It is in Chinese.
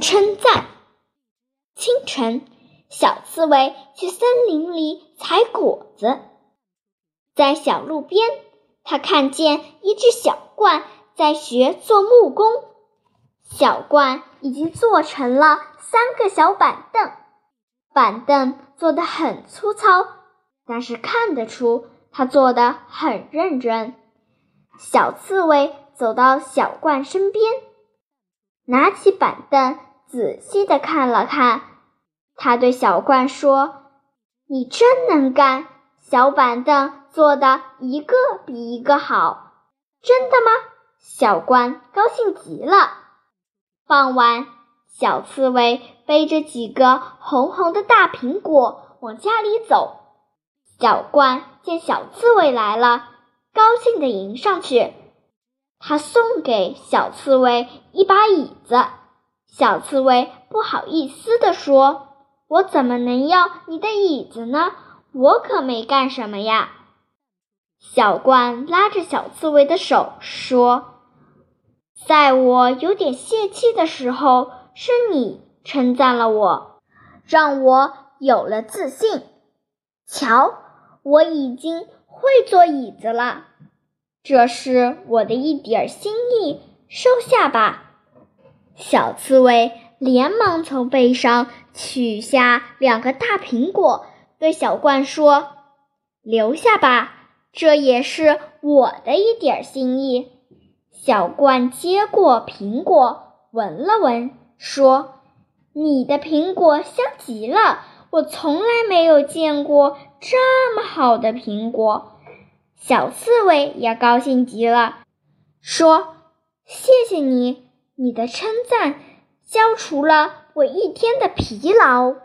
称赞。清晨，小刺猬去森林里采果子，在小路边，它看见一只小鹳在学做木工。小鹳已经做成了三个小板凳，板凳做的很粗糙，但是看得出它做的很认真。小刺猬走到小鹳身边，拿起板凳，仔细地看了看。他对小鹳说：“你真能干，小板凳做的一个比一个好。”“真的吗？”小鹳高兴极了。傍晚，小刺猬背着几个红红的大苹果往家里走。小鹳见小刺猬来了。高兴地迎上去，他送给小刺猬一把椅子。小刺猬不好意思地说：“我怎么能要你的椅子呢？我可没干什么呀。”小鹳拉着小刺猬的手说：“在我有点泄气的时候，是你称赞了我，让我有了自信。瞧，我已经……”会做椅子了，这是我的一点心意，收下吧。小刺猬连忙从背上取下两个大苹果，对小鹳说：“留下吧，这也是我的一点心意。”小鹳接过苹果，闻了闻，说：“你的苹果香极了。”我从来没有见过这么好的苹果，小刺猬也高兴极了，说：“谢谢你，你的称赞消除了我一天的疲劳。”